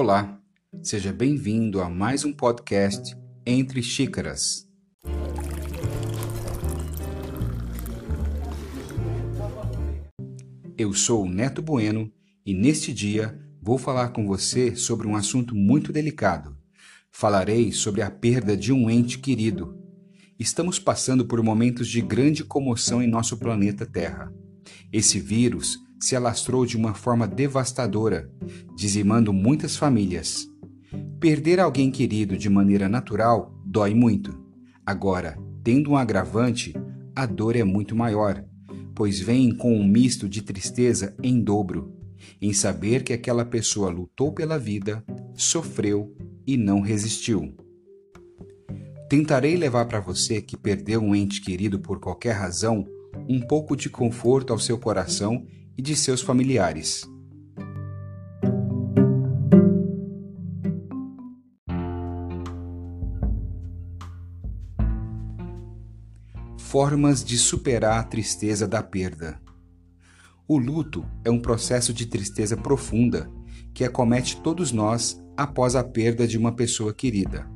Olá, seja bem-vindo a mais um podcast Entre Xícaras. Eu sou o Neto Bueno e neste dia vou falar com você sobre um assunto muito delicado. Falarei sobre a perda de um ente querido. Estamos passando por momentos de grande comoção em nosso planeta Terra. Esse vírus se alastrou de uma forma devastadora, dizimando muitas famílias. Perder alguém querido de maneira natural dói muito. Agora, tendo um agravante, a dor é muito maior, pois vem com um misto de tristeza em dobro, em saber que aquela pessoa lutou pela vida, sofreu e não resistiu. Tentarei levar para você que perdeu um ente querido por qualquer razão um pouco de conforto ao seu coração e de seus familiares. Formas de superar a tristeza da perda. O luto é um processo de tristeza profunda que acomete todos nós após a perda de uma pessoa querida.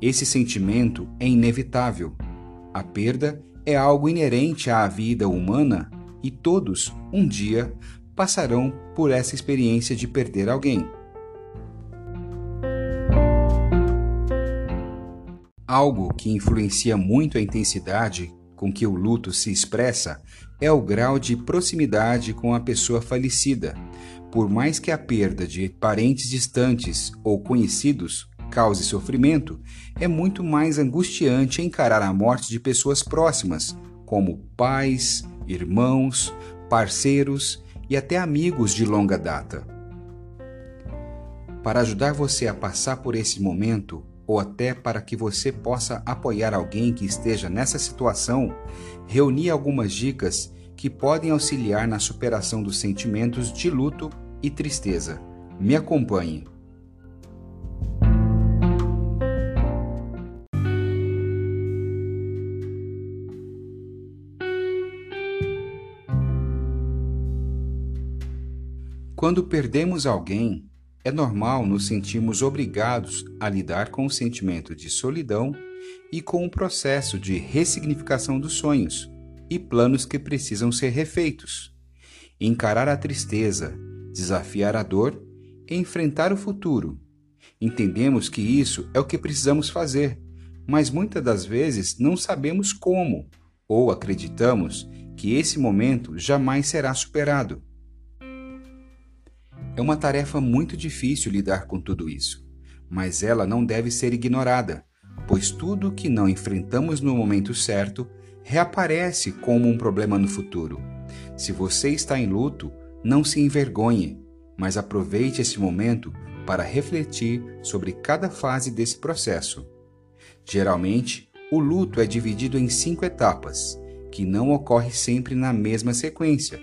Esse sentimento é inevitável. A perda é algo inerente à vida humana e todos, um dia, passarão por essa experiência de perder alguém. Algo que influencia muito a intensidade com que o luto se expressa é o grau de proximidade com a pessoa falecida. Por mais que a perda de parentes distantes ou conhecidos cause sofrimento, é muito mais angustiante encarar a morte de pessoas próximas, como pais, irmãos, parceiros e até amigos de longa data. Para ajudar você a passar por esse momento, ou até para que você possa apoiar alguém que esteja nessa situação, reuni algumas dicas que podem auxiliar na superação dos sentimentos de luto e tristeza. Me acompanhe. Quando perdemos alguém, é normal nos sentirmos obrigados a lidar com o sentimento de solidão e com o processo de ressignificação dos sonhos e planos que precisam ser refeitos. Encarar a tristeza, desafiar a dor e enfrentar o futuro. Entendemos que isso é o que precisamos fazer, mas muitas das vezes não sabemos como ou acreditamos que esse momento jamais será superado. É uma tarefa muito difícil lidar com tudo isso, mas ela não deve ser ignorada, pois tudo que não enfrentamos no momento certo reaparece como um problema no futuro. Se você está em luto, não se envergonhe, mas aproveite esse momento para refletir sobre cada fase desse processo. Geralmente, o luto é dividido em cinco etapas, que não ocorre sempre na mesma sequência.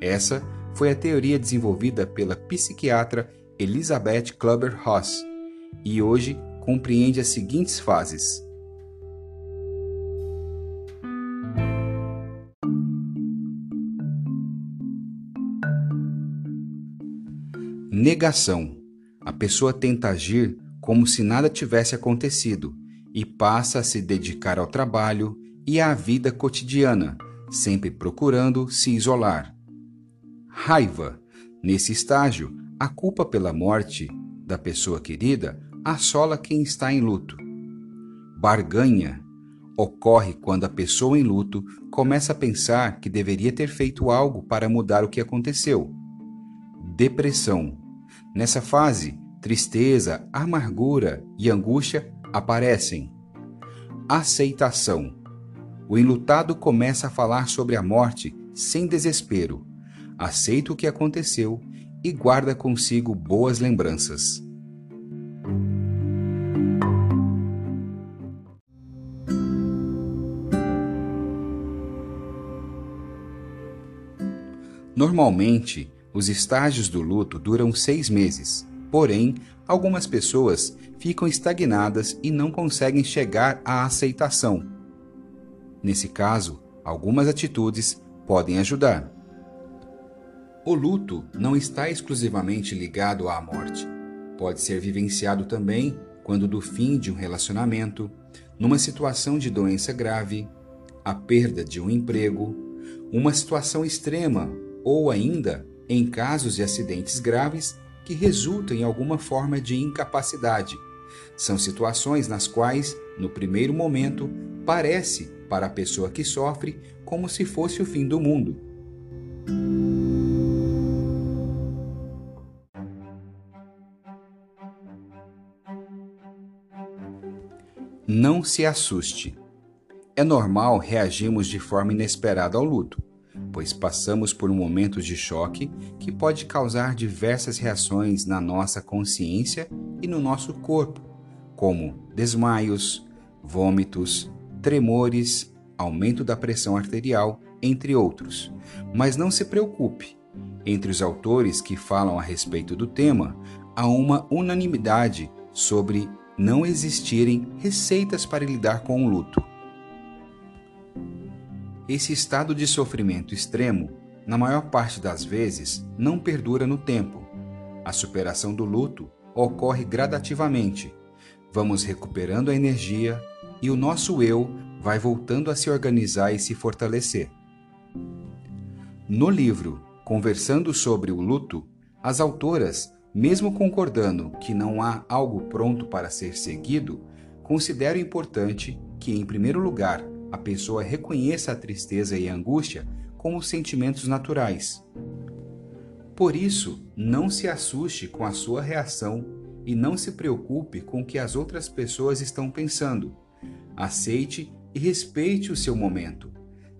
Essa foi a teoria desenvolvida pela psiquiatra Elizabeth Kluber-Ross e hoje compreende as seguintes fases. Negação. A pessoa tenta agir como se nada tivesse acontecido e passa a se dedicar ao trabalho e à vida cotidiana, sempre procurando se isolar. Raiva. Nesse estágio, a culpa pela morte da pessoa querida assola quem está em luto. Barganha. Ocorre quando a pessoa em luto começa a pensar que deveria ter feito algo para mudar o que aconteceu. Depressão. Nessa fase, tristeza, amargura e angústia aparecem. Aceitação. O enlutado começa a falar sobre a morte sem desespero aceita o que aconteceu e guarda consigo boas lembranças. Normalmente, os estágios do luto duram seis meses, porém, algumas pessoas ficam estagnadas e não conseguem chegar à aceitação. Nesse caso, algumas atitudes podem ajudar. O luto não está exclusivamente ligado à morte. Pode ser vivenciado também quando do fim de um relacionamento, numa situação de doença grave, a perda de um emprego, uma situação extrema ou ainda em casos de acidentes graves que resultam em alguma forma de incapacidade. São situações nas quais, no primeiro momento, parece, para a pessoa que sofre, como se fosse o fim do mundo. Não se assuste. É normal reagirmos de forma inesperada ao luto, pois passamos por um momento de choque que pode causar diversas reações na nossa consciência e no nosso corpo, como desmaios, vômitos, tremores, aumento da pressão arterial, entre outros. Mas não se preocupe. Entre os autores que falam a respeito do tema, há uma unanimidade sobre não existirem receitas para lidar com o luto. Esse estado de sofrimento extremo, na maior parte das vezes, não perdura no tempo. A superação do luto ocorre gradativamente. Vamos recuperando a energia e o nosso eu vai voltando a se organizar e se fortalecer. No livro Conversando sobre o Luto, as autoras mesmo concordando que não há algo pronto para ser seguido, considero importante que, em primeiro lugar, a pessoa reconheça a tristeza e a angústia como sentimentos naturais. Por isso, não se assuste com a sua reação e não se preocupe com o que as outras pessoas estão pensando. Aceite e respeite o seu momento.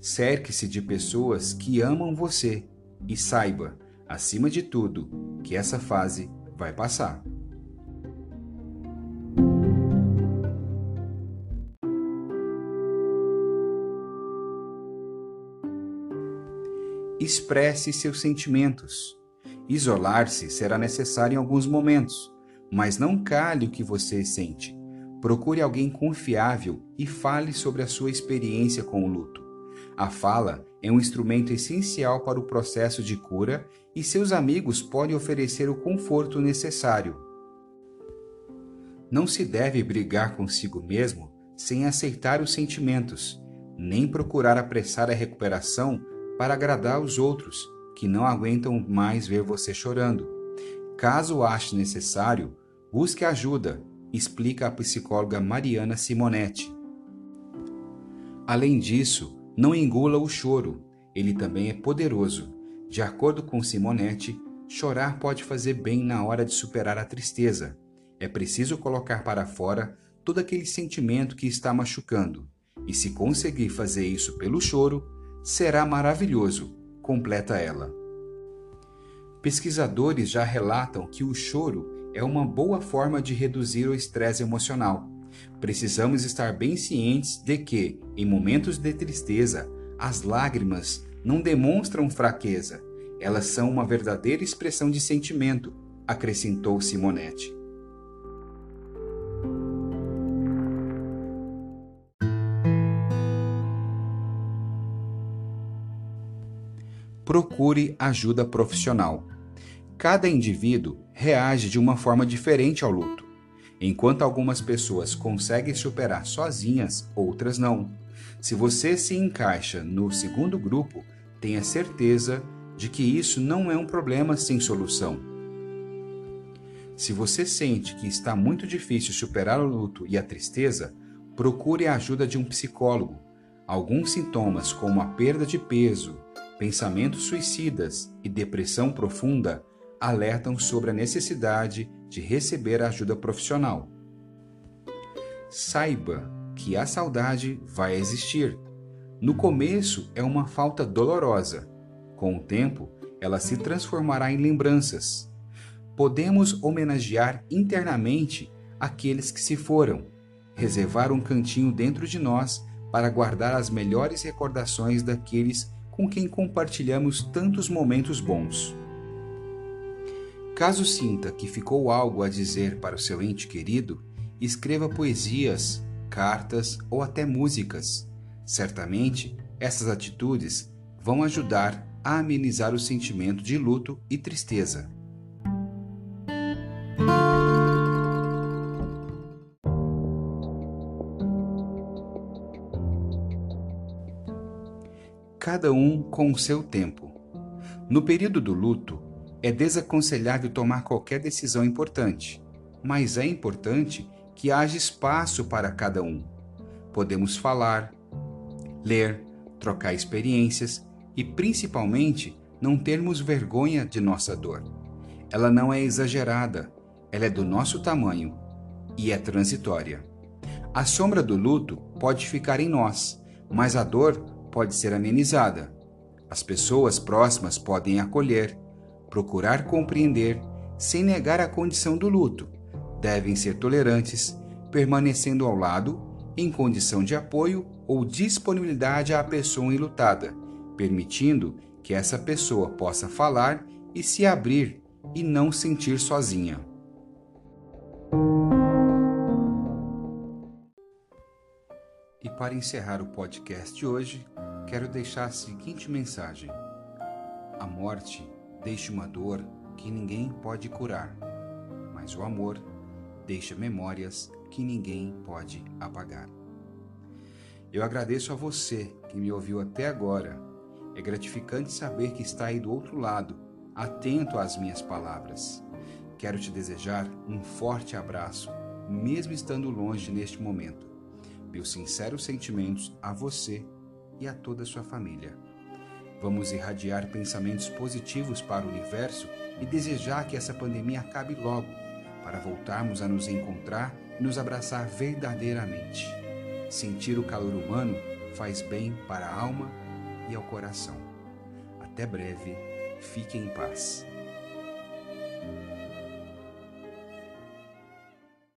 Cerque-se de pessoas que amam você e saiba acima de tudo, que essa fase vai passar. Expresse seus sentimentos. Isolar-se será necessário em alguns momentos, mas não cale o que você sente. Procure alguém confiável e fale sobre a sua experiência com o luto. A fala é um instrumento essencial para o processo de cura e seus amigos podem oferecer o conforto necessário. Não se deve brigar consigo mesmo sem aceitar os sentimentos, nem procurar apressar a recuperação para agradar os outros, que não aguentam mais ver você chorando. Caso ache necessário, busque ajuda, explica a psicóloga Mariana Simonetti. Além disso, não engula o choro, ele também é poderoso de acordo com Simonetti, chorar pode fazer bem na hora de superar a tristeza. É preciso colocar para fora todo aquele sentimento que está machucando. E se conseguir fazer isso pelo choro, será maravilhoso, completa ela. Pesquisadores já relatam que o choro é uma boa forma de reduzir o estresse emocional. Precisamos estar bem cientes de que, em momentos de tristeza, as lágrimas não demonstram fraqueza, elas são uma verdadeira expressão de sentimento, acrescentou Simonetti. Procure ajuda profissional. Cada indivíduo reage de uma forma diferente ao luto. Enquanto algumas pessoas conseguem superar sozinhas, outras não. Se você se encaixa no segundo grupo, tenha certeza de que isso não é um problema sem solução. Se você sente que está muito difícil superar o luto e a tristeza, procure a ajuda de um psicólogo. Alguns sintomas, como a perda de peso, pensamentos suicidas e depressão profunda, alertam sobre a necessidade de receber ajuda profissional. Saiba que a saudade vai existir. No começo é uma falta dolorosa. Com o tempo, ela se transformará em lembranças. Podemos homenagear internamente aqueles que se foram, reservar um cantinho dentro de nós para guardar as melhores recordações daqueles com quem compartilhamos tantos momentos bons. Caso sinta que ficou algo a dizer para o seu ente querido, escreva poesias, cartas ou até músicas. Certamente, essas atitudes vão ajudar a amenizar o sentimento de luto e tristeza. Cada um com o seu tempo. No período do luto, é desaconselhável tomar qualquer decisão importante, mas é importante que haja espaço para cada um. Podemos falar, ler, trocar experiências e, principalmente, não termos vergonha de nossa dor. Ela não é exagerada, ela é do nosso tamanho e é transitória. A sombra do luto pode ficar em nós, mas a dor pode ser amenizada. As pessoas próximas podem acolher, procurar compreender, sem negar a condição do luto. Devem ser tolerantes, permanecendo ao lado, em condição de apoio ou disponibilidade à pessoa enlutada, permitindo que essa pessoa possa falar e se abrir e não sentir sozinha. E para encerrar o podcast de hoje, quero deixar a seguinte mensagem: A morte deixa uma dor que ninguém pode curar, mas o amor deixa memórias que ninguém pode apagar. Eu agradeço a você que me ouviu até agora. É gratificante saber que está aí do outro lado, atento às minhas palavras. Quero te desejar um forte abraço, mesmo estando longe neste momento. Meus sinceros sentimentos a você e a toda a sua família. Vamos irradiar pensamentos positivos para o universo e desejar que essa pandemia acabe logo, para voltarmos a nos encontrar e nos abraçar verdadeiramente. Sentir o calor humano faz bem para a alma e ao coração. Até breve, fique em paz.